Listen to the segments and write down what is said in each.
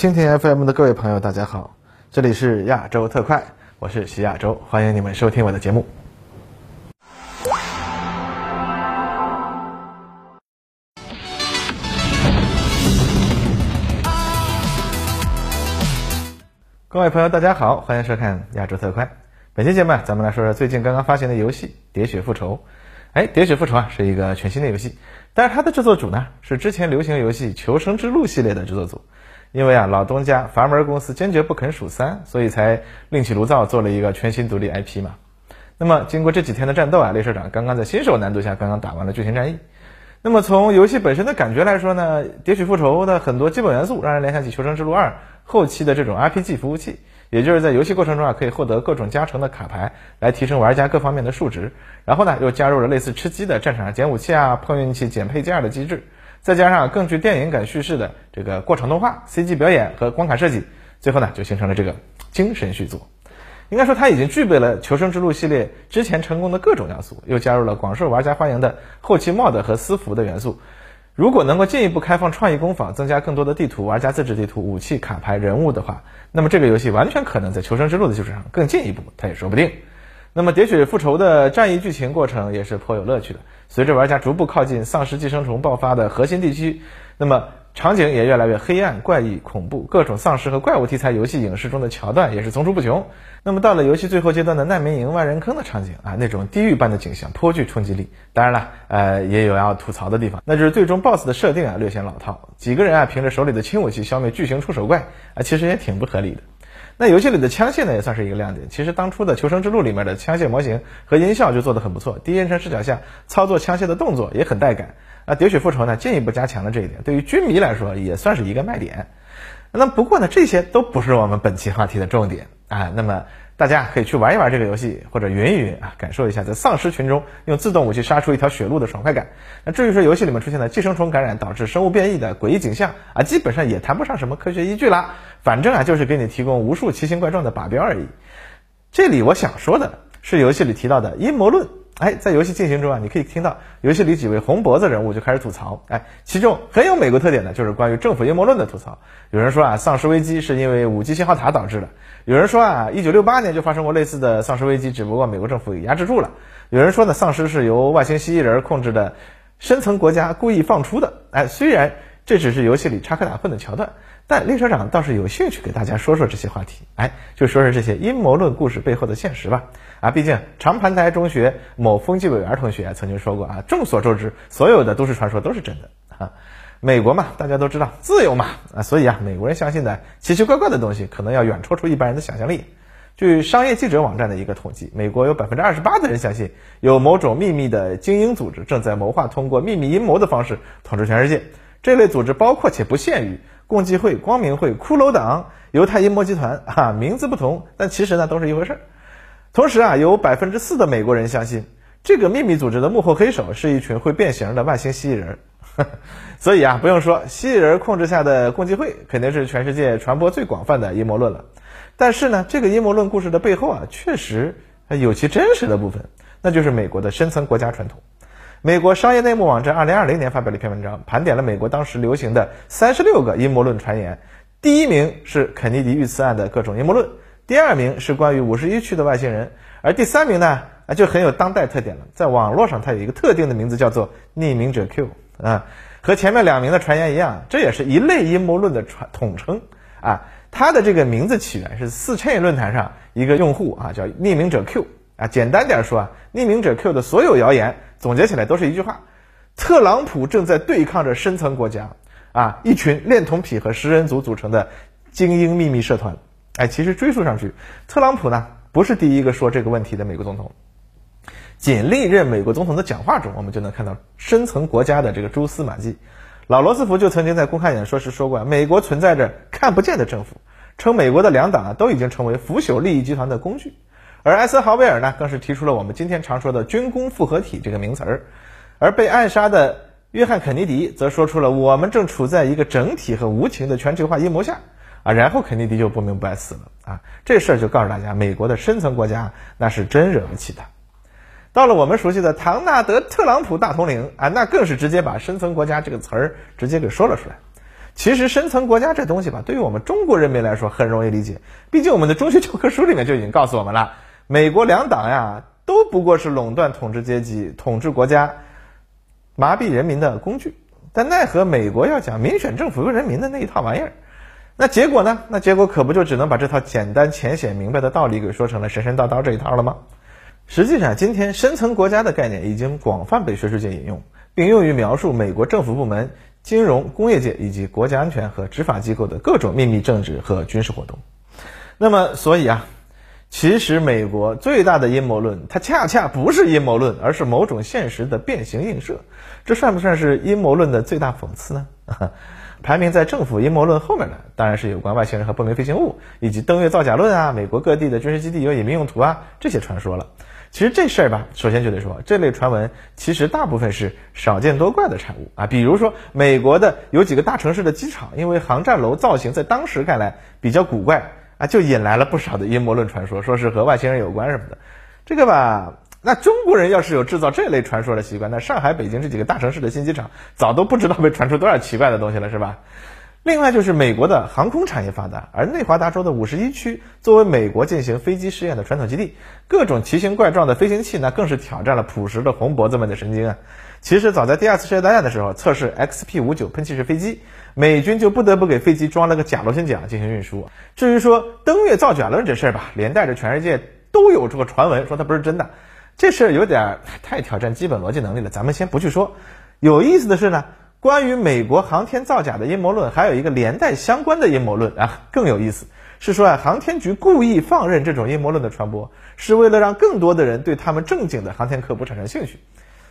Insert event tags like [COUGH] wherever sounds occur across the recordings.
蜻蜓 FM 的各位朋友，大家好，这里是亚洲特快，我是徐亚洲，欢迎你们收听我的节目。各位朋友，大家好，欢迎收看亚洲特快。本期节目啊，咱们来说说最近刚刚发行的游戏《喋血复仇》。哎，《喋血复仇》啊是一个全新的游戏，但是它的制作组呢是之前流行游戏《求生之路》系列的制作组。因为啊，老东家阀门公司坚决不肯数三，所以才另起炉灶做了一个全新独立 IP 嘛。那么经过这几天的战斗啊，猎社长刚刚在新手难度下刚刚打完了剧情战役。那么从游戏本身的感觉来说呢，《喋血复仇》的很多基本元素让人联想起《求生之路二》后期的这种 RPG 服务器，也就是在游戏过程中啊可以获得各种加成的卡牌来提升玩家各方面的数值，然后呢又加入了类似吃鸡的战场上捡武器啊、碰运气、捡配件的机制。再加上更具电影感叙事的这个过场动画、CG 表演和关卡设计，最后呢就形成了这个精神续作。应该说，它已经具备了《求生之路》系列之前成功的各种要素，又加入了广受玩家欢迎的后期 MOD 和私服的元素。如果能够进一步开放创意工坊，增加更多的地图、玩家自制地图、武器、卡牌、人物的话，那么这个游戏完全可能在《求生之路》的基础上更进一步，它也说不定。那么《喋血复仇》的战役剧情过程也是颇有乐趣的。随着玩家逐步靠近丧尸寄生虫爆发的核心地区，那么场景也越来越黑暗、怪异、恐怖，各种丧尸和怪物题材游戏影视中的桥段也是层出不穷。那么到了游戏最后阶段的难民营、万人坑的场景啊，那种地狱般的景象颇具冲击力。当然了，呃，也有要吐槽的地方，那就是最终 BOSS 的设定啊略显老套，几个人啊凭着手里的轻武器消灭巨型触手怪啊，其实也挺不合理的。那游戏里的枪械呢，也算是一个亮点。其实当初的《求生之路》里面的枪械模型和音效就做得很不错，第一人称视角下操作枪械的动作也很带感。那，《喋血复仇》呢进一步加强了这一点，对于军迷来说也算是一个卖点。那不过呢，这些都不是我们本期话题的重点啊。那么。大家可以去玩一玩这个游戏，或者云一云啊，感受一下在丧尸群中用自动武器杀出一条血路的爽快感。那至于说游戏里面出现的寄生虫感染导致生物变异的诡异景象啊，基本上也谈不上什么科学依据啦。反正啊，就是给你提供无数奇形怪状的靶标而已。这里我想说的是游戏里提到的阴谋论。哎，在游戏进行中啊，你可以听到游戏里几位红脖子人物就开始吐槽。哎，其中很有美国特点的就是关于政府阴谋论的吐槽。有人说啊，丧尸危机是因为五 G 信号塔导致的；有人说啊，一九六八年就发生过类似的丧尸危机，只不过美国政府给压制住了；有人说呢，丧尸是由外星蜥蜴人控制的深层国家故意放出的。哎，虽然这只是游戏里插科打诨的桥段。但列车长倒是有兴趣给大家说说这些话题，哎，就说说这些阴谋论故事背后的现实吧。啊，毕竟长盘台中学某风纪委员同学曾经说过啊，众所周知，所有的都市传说都是真的啊。美国嘛，大家都知道自由嘛，啊，所以啊，美国人相信的奇奇怪怪的东西，可能要远超出一般人的想象力。据商业记者网站的一个统计，美国有百分之二十八的人相信有某种秘密的精英组织正在谋划通过秘密阴谋的方式统治全世界。这类组织包括且不限于。共济会、光明会、骷髅党、犹太阴谋集团，[LAUGHS] 哈，名字不同，但其实呢都是一回事儿。同时啊，有百分之四的美国人相信这个秘密组织的幕后黑手是一群会变形的外星蜥蜴人。[LAUGHS] 所以啊，不用说，蜥蜴人控制下的共济会肯定是全世界传播最广泛的阴谋论了。但是呢，这个阴谋论故事的背后啊，确实有其真实的部分，那就是美国的深层国家传统。美国商业内幕网站二零二零年发表了一篇文章，盘点了美国当时流行的三十六个阴谋论传言。第一名是肯尼迪遇刺案的各种阴谋论，第二名是关于五十一区的外星人，而第三名呢，啊就很有当代特点了，在网络上它有一个特定的名字叫做匿名者 Q 啊，和前面两名的传言一样，这也是一类阴谋论的传统称啊。它的这个名字起源是四 c 论坛上一个用户啊叫匿名者 Q 啊，简单点说啊，匿名者 Q 的所有谣言。总结起来都是一句话：特朗普正在对抗着深层国家啊，一群恋童癖和食人族组成的精英秘密社团。哎，其实追溯上去，特朗普呢不是第一个说这个问题的美国总统。仅历任美国总统的讲话中，我们就能看到深层国家的这个蛛丝马迹。老罗斯福就曾经在公开演说时说过，美国存在着看不见的政府，称美国的两党啊都已经成为腐朽利益集团的工具。而艾森豪威尔呢，更是提出了我们今天常说的“军工复合体”这个名词儿，而被暗杀的约翰肯尼迪则说出了我们正处在一个整体和无情的全球化阴谋下啊，然后肯尼迪就不明不白死了啊，这事儿就告诉大家，美国的深层国家那是真惹不起的。到了我们熟悉的唐纳德特朗普大统领啊，那更是直接把深层国家这个词儿直接给说了出来。其实深层国家这东西吧，对于我们中国人民来说很容易理解，毕竟我们的中学教科书里面就已经告诉我们了，美国两党呀都不过是垄断统治阶级、统治国家、麻痹人民的工具。但奈何美国要讲民选政府由人民的那一套玩意儿，那结果呢？那结果可不就只能把这套简单浅显明白的道理给说成了神神叨叨这一套了吗？实际上，今天深层国家的概念已经广泛被学术界引用，并用于描述美国政府部门、金融、工业界以及国家安全和执法机构的各种秘密政治和军事活动。那么，所以啊，其实美国最大的阴谋论，它恰恰不是阴谋论，而是某种现实的变形映射。这算不算是阴谋论的最大讽刺呢？[LAUGHS] 排名在政府阴谋论后面的，当然是有关外星人和不明飞行物，以及登月造假论啊，美国各地的军事基地有隐秘用途啊这些传说了。其实这事儿吧，首先就得说，这类传闻其实大部分是少见多怪的产物啊。比如说，美国的有几个大城市的机场，因为航站楼造型在当时看来比较古怪啊，就引来了不少的阴谋论传说，说是和外星人有关什么的。这个吧，那中国人要是有制造这类传说的习惯，那上海、北京这几个大城市的新机场早都不知道被传出多少奇怪的东西了，是吧？另外就是美国的航空产业发达，而内华达州的五十一区作为美国进行飞机试验的传统基地，各种奇形怪状的飞行器呢，更是挑战了朴实的红脖子们的神经啊！其实早在第二次世界大战的时候，测试 XP 五九喷气式飞机，美军就不得不给飞机装了个假螺旋桨进行运输。至于说登月造假论这事儿吧，连带着全世界都有这个传闻说它不是真的，这事儿有点太挑战基本逻辑能力了，咱们先不去说。有意思的是呢。关于美国航天造假的阴谋论，还有一个连带相关的阴谋论啊，更有意思，是说啊，航天局故意放任这种阴谋论的传播，是为了让更多的人对他们正经的航天科普产生兴趣，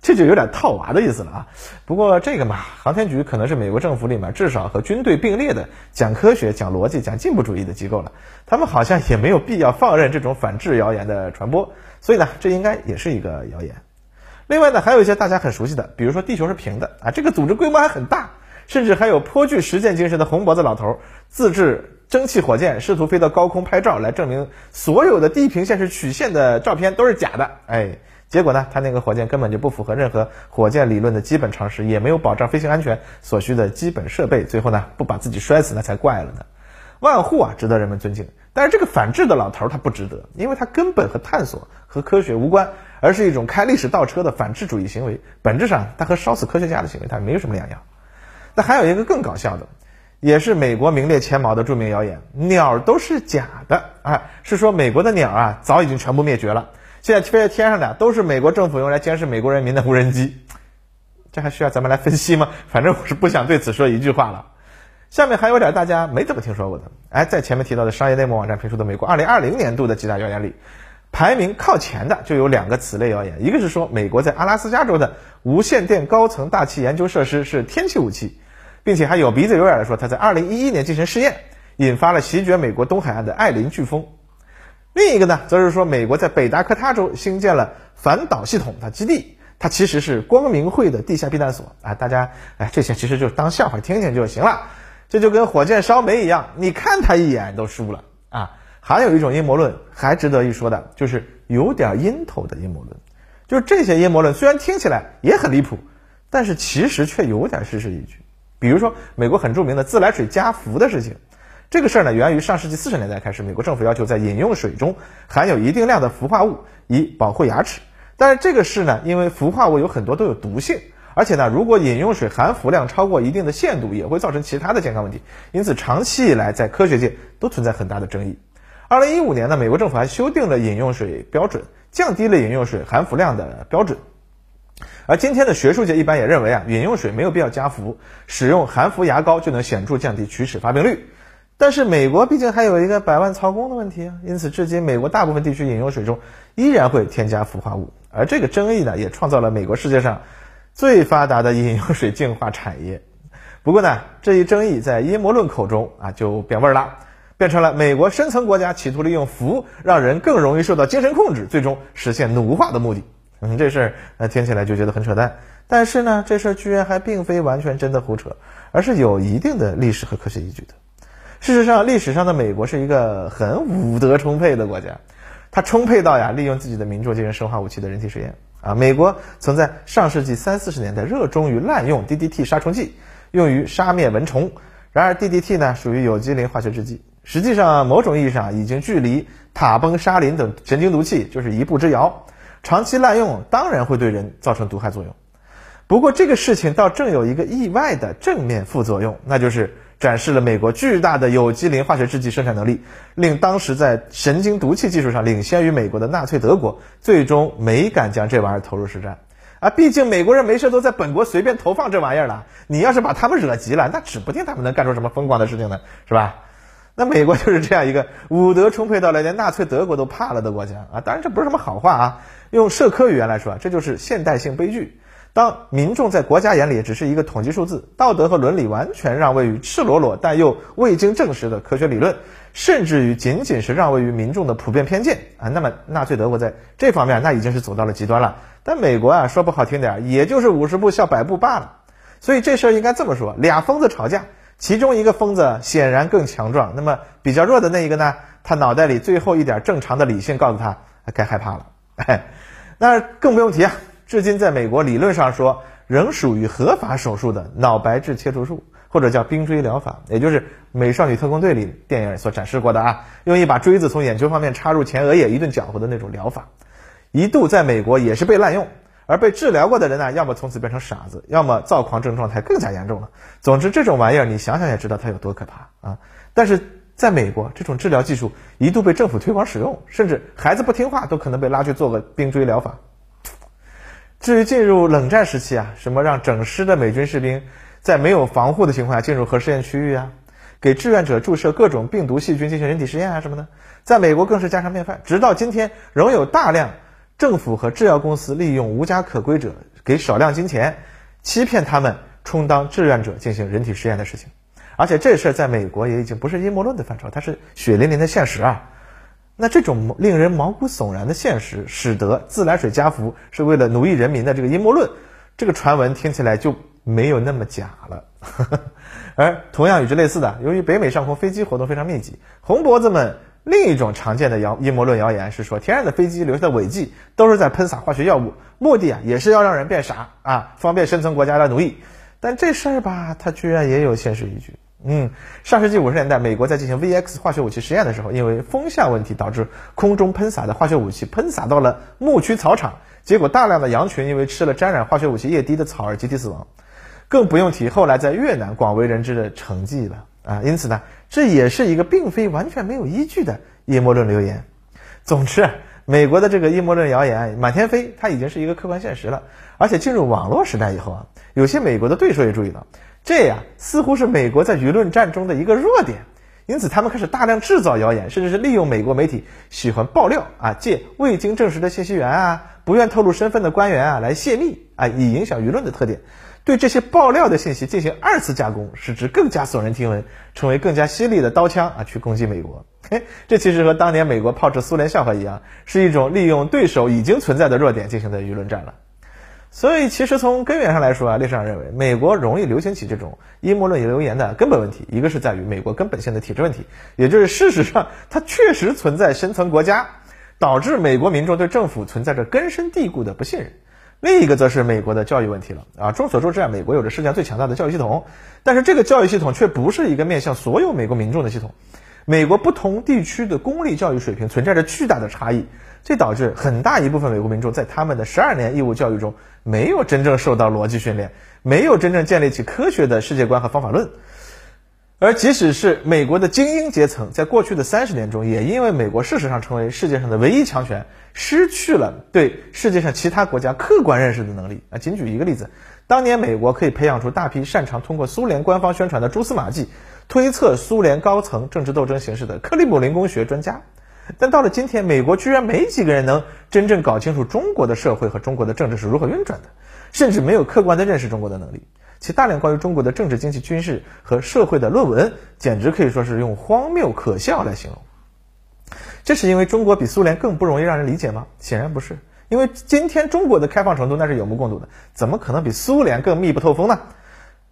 这就有点套娃的意思了啊。不过这个嘛，航天局可能是美国政府里面至少和军队并列的讲科学、讲逻辑、讲进步主义的机构了，他们好像也没有必要放任这种反制谣言的传播，所以呢，这应该也是一个谣言。另外呢，还有一些大家很熟悉的，比如说地球是平的啊，这个组织规模还很大，甚至还有颇具实践精神的红脖子老头自制蒸汽火箭，试图飞到高空拍照，来证明所有的地平线是曲线的照片都是假的。哎，结果呢，他那个火箭根本就不符合任何火箭理论的基本常识，也没有保障飞行安全所需的基本设备，最后呢，不把自己摔死那才怪了呢。万户啊，值得人们尊敬，但是这个反制的老头他不值得，因为他根本和探索和科学无关。而是一种开历史倒车的反智主义行为，本质上它和烧死科学家的行为它没有什么两样。那还有一个更搞笑的，也是美国名列前茅的著名谣言：鸟都是假的 [LAUGHS] 啊！是说美国的鸟啊早已经全部灭绝了，现在飞在天上的都是美国政府用来监视美国人民的无人机。[LAUGHS] 这还需要咱们来分析吗？[LAUGHS] 反正我是不想对此说一句话了。下面还有点大家没怎么听说过的，哎，在前面提到的商业内幕网站评出的美国2020年度的几大谣言里。排名靠前的就有两个此类谣言，一个是说美国在阿拉斯加州的无线电高层大气研究设施是天气武器，并且还有鼻子有眼的说它在2011年进行试验，引发了席卷美国东海岸的艾琳飓风。另一个呢，则是说美国在北达科他州新建了反导系统的基地，它其实是光明会的地下避难所啊！大家哎，这些其实就当笑话听听就行了，这就跟火箭烧煤一样，你看它一眼都输了啊！还有一种阴谋论还值得一说的，就是有点阴头的阴谋论。就是这些阴谋论虽然听起来也很离谱，但是其实却有点事实依据。比如说，美国很著名的自来水加氟的事情，这个事儿呢，源于上世纪四十年代开始，美国政府要求在饮用水中含有一定量的氟化物，以保护牙齿。但是这个事呢，因为氟化物有很多都有毒性，而且呢，如果饮用水含氟量超过一定的限度，也会造成其他的健康问题。因此，长期以来在科学界都存在很大的争议。二零一五年呢，美国政府还修订了饮用水标准，降低了饮用水含氟量的标准。而今天的学术界一般也认为啊，饮用水没有必要加氟，使用含氟牙膏就能显著降低龋齿发病率。但是美国毕竟还有一个百万曹公的问题啊，因此至今美国大部分地区饮用水中依然会添加氟化物。而这个争议呢，也创造了美国世界上最发达的饮用水净化产业。不过呢，这一争议在阴谋论口中啊就变味儿了。变成了美国深层国家企图利用氟让人更容易受到精神控制，最终实现奴化的目的。嗯，这事儿呃听起来就觉得很扯淡。但是呢，这事儿居然还并非完全真的胡扯，而是有一定的历史和科学依据的。事实上，历史上的美国是一个很武德充沛的国家，它充沛到呀利用自己的民众进行生化武器的人体实验啊。美国曾在上世纪三四十年代热衷于滥用 DDT 杀虫剂，用于杀灭蚊虫。然而 DDT 呢属于有机磷化学制剂，实际上某种意义上已经距离塔崩沙林等神经毒气就是一步之遥。长期滥用当然会对人造成毒害作用。不过这个事情倒正有一个意外的正面副作用，那就是展示了美国巨大的有机磷化学制剂生产能力，令当时在神经毒气技术上领先于美国的纳粹德国最终没敢将这玩意儿投入实战。啊，毕竟美国人没事都在本国随便投放这玩意儿了，你要是把他们惹急了，那指不定他们能干出什么疯狂的事情呢，是吧？那美国就是这样一个武德充沛到来连纳粹德国都怕了的国家啊！当然这不是什么好话啊，用社科语言来说，这就是现代性悲剧。当民众在国家眼里只是一个统计数字，道德和伦理完全让位于赤裸裸但又未经证实的科学理论，甚至于仅仅是让位于民众的普遍偏见啊，那么纳粹德国在这方面那已经是走到了极端了。但美国啊，说不好听点，也就是五十步笑百步罢了。所以这事儿应该这么说：俩疯子吵架。其中一个疯子显然更强壮，那么比较弱的那一个呢？他脑袋里最后一点正常的理性告诉他该害怕了。哎，[LAUGHS] 那更不用提啊，至今在美国理论上说仍属于合法手术的脑白质切除术，或者叫冰锥疗法，也就是《美少女特工队》里电影所展示过的啊，用一把锥子从眼球方面插入前额叶一顿搅和的那种疗法，一度在美国也是被滥用。而被治疗过的人呢，要么从此变成傻子，要么躁狂症状态更加严重了。总之，这种玩意儿你想想也知道它有多可怕啊！但是在美国，这种治疗技术一度被政府推广使用，甚至孩子不听话都可能被拉去做个冰锥疗法。至于进入冷战时期啊，什么让整师的美军士兵在没有防护的情况下进入核试验区域啊，给志愿者注射各种病毒细菌进行人体实验啊什么的，在美国更是家常便饭。直到今天，仍有大量。政府和制药公司利用无家可归者给少量金钱，欺骗他们充当志愿者进行人体实验的事情，而且这事儿在美国也已经不是阴谋论的范畴，它是血淋淋的现实啊。那这种令人毛骨悚然的现实，使得自来水加氟是为了奴役人民的这个阴谋论，这个传闻听起来就没有那么假了。[LAUGHS] 而同样与之类似的，由于北美上空飞机活动非常密集，红脖子们。另一种常见的谣阴谋论谣言是说，天上的飞机留下的尾迹都是在喷洒化学药物，目的啊也是要让人变傻啊，方便生存国家的奴役。但这事儿吧，它居然也有现实依据。嗯，上世纪五十年代，美国在进行 VX 化学武器实验的时候，因为风向问题导致空中喷洒的化学武器喷洒到了牧区草场，结果大量的羊群因为吃了沾染化学武器液滴的草而集体死亡。更不用提后来在越南广为人知的成绩了。啊，因此呢，这也是一个并非完全没有依据的阴谋论流言。总之，美国的这个阴谋论谣言满天飞，它已经是一个客观现实了。而且进入网络时代以后啊，有些美国的对手也注意到，这呀似乎是美国在舆论战中的一个弱点。因此，他们开始大量制造谣言，甚至是利用美国媒体喜欢爆料啊，借未经证实的信息源啊，不愿透露身份的官员啊来泄密啊，以影响舆论的特点。对这些爆料的信息进行二次加工，使之更加耸人听闻，成为更加犀利的刀枪啊，去攻击美国。嘿，这其实和当年美国炮制苏联笑话一样，是一种利用对手已经存在的弱点进行的舆论战了。所以，其实从根源上来说啊，历史上认为美国容易流行起这种阴谋论流言的根本问题，一个是在于美国根本性的体制问题，也就是事实上它确实存在深层国家，导致美国民众对政府存在着根深蒂固的不信任。另一个则是美国的教育问题了啊！众所周知啊，美国有着世界上最强大的教育系统，但是这个教育系统却不是一个面向所有美国民众的系统。美国不同地区的公立教育水平存在着巨大的差异，这导致很大一部分美国民众在他们的十二年义务教育中没有真正受到逻辑训练，没有真正建立起科学的世界观和方法论。而即使是美国的精英阶层，在过去的三十年中，也因为美国事实上成为世界上的唯一强权，失去了对世界上其他国家客观认识的能力。啊，仅举一个例子，当年美国可以培养出大批擅长通过苏联官方宣传的蛛丝马迹，推测苏联高层政治斗争形势的克里姆林宫学专家，但到了今天，美国居然没几个人能真正搞清楚中国的社会和中国的政治是如何运转的，甚至没有客观的认识中国的能力。其大量关于中国的政治、经济、军事和社会的论文，简直可以说是用荒谬可笑来形容。这是因为中国比苏联更不容易让人理解吗？显然不是，因为今天中国的开放程度那是有目共睹的，怎么可能比苏联更密不透风呢？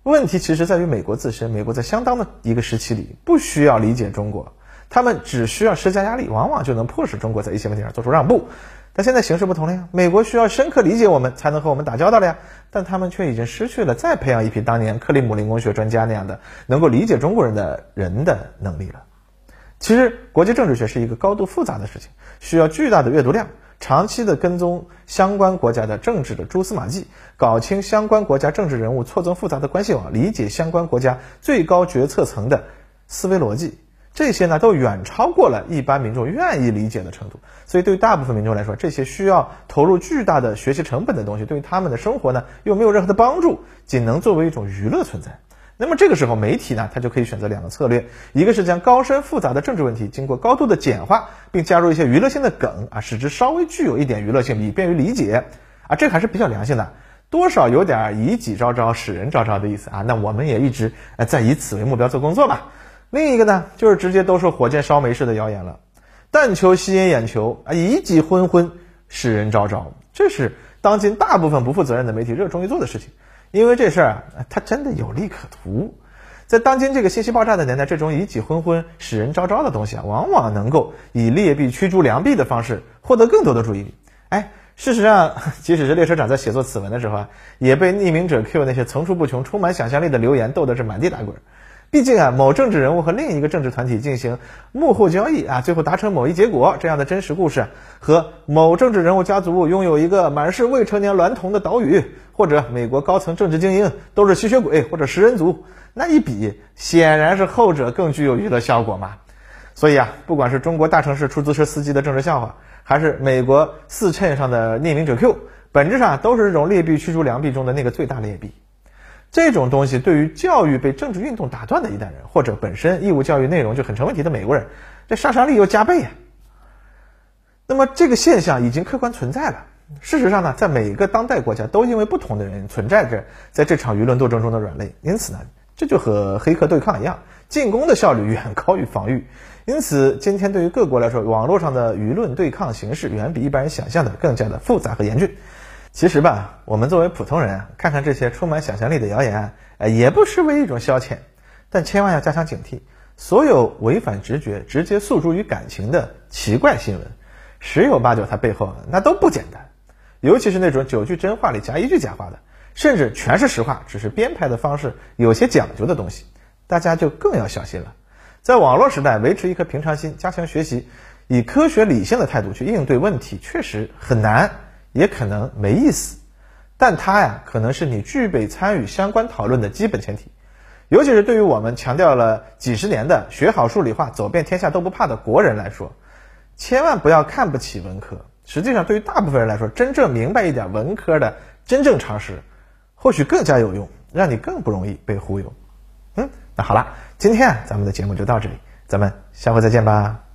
问题其实在于美国自身，美国在相当的一个时期里不需要理解中国，他们只需要施加压力，往往就能迫使中国在一些问题上做出让步。但现在形势不同了呀，美国需要深刻理解我们，才能和我们打交道了呀。但他们却已经失去了再培养一批当年克里姆林宫学专家那样的能够理解中国人的人的能力了。其实，国际政治学是一个高度复杂的事情，需要巨大的阅读量，长期的跟踪相关国家的政治的蛛丝马迹，搞清相关国家政治人物错综复杂的关系网，理解相关国家最高决策层的思维逻辑。这些呢，都远超过了一般民众愿意理解的程度，所以对于大部分民众来说，这些需要投入巨大的学习成本的东西，对于他们的生活呢，又没有任何的帮助，仅能作为一种娱乐存在。那么这个时候，媒体呢，它就可以选择两个策略，一个是将高深复杂的政治问题经过高度的简化，并加入一些娱乐性的梗啊，使之稍微具有一点娱乐性，以便于理解啊，这还是比较良心的，多少有点以己招招，使人招招的意思啊。那我们也一直呃在以此为目标做工作吧。另一个呢，就是直接都是火箭烧煤式的谣言了，但求吸引眼球啊，以己昏昏，使人昭昭，这是当今大部分不负责任的媒体热衷于做的事情。因为这事儿啊，它真的有利可图。在当今这个信息爆炸的年代，这种以己昏昏，使人昭昭的东西啊，往往能够以劣币驱逐良币的方式获得更多的注意力。哎，事实上，[LAUGHS] 即使是列车长在写作此文的时候啊，也被匿名者 Q 那些层出不穷、充满想象力的留言逗得是满地打滚。毕竟啊，某政治人物和另一个政治团体进行幕后交易啊，最后达成某一结果，这样的真实故事，和某政治人物家族拥有一个满是未成年娈童的岛屿，或者美国高层政治精英都是吸血鬼或者食人族，那一比，显然是后者更具有娱乐效果嘛。所以啊，不管是中国大城市出租车司机的政治笑话，还是美国四衬上的匿名者 Q，本质上都是这种劣币驱逐良币中的那个最大劣币。这种东西对于教育被政治运动打断的一代人，或者本身义务教育内容就很成问题的美国人，这杀伤力又加倍呀。那么这个现象已经客观存在了。事实上呢，在每个当代国家都因为不同的人存在着在这场舆论斗争中的软肋，因此呢，这就和黑客对抗一样，进攻的效率远高于防御。因此，今天对于各国来说，网络上的舆论对抗形式远比一般人想象的更加的复杂和严峻。其实吧，我们作为普通人，看看这些充满想象力的谣言，呃，也不失为一种消遣。但千万要加强警惕，所有违反直觉、直接诉诸于感情的奇怪新闻，十有八九它背后那都不简单。尤其是那种九句真话里夹一句假话的，甚至全是实话，只是编排的方式有些讲究的东西，大家就更要小心了。在网络时代，维持一颗平常心，加强学习，以科学理性的态度去应对问题，确实很难。也可能没意思，但它呀，可能是你具备参与相关讨论的基本前提。尤其是对于我们强调了几十年的学好数理化、走遍天下都不怕的国人来说，千万不要看不起文科。实际上，对于大部分人来说，真正明白一点文科的真正常识，或许更加有用，让你更不容易被忽悠。嗯，那好了，今天啊，咱们的节目就到这里，咱们下回再见吧。